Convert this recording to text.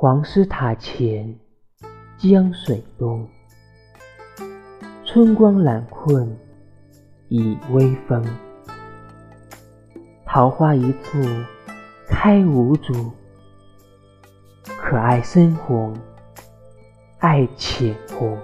黄师塔前江水东春光懒困倚微风桃花一簇开无主可爱深红爱浅红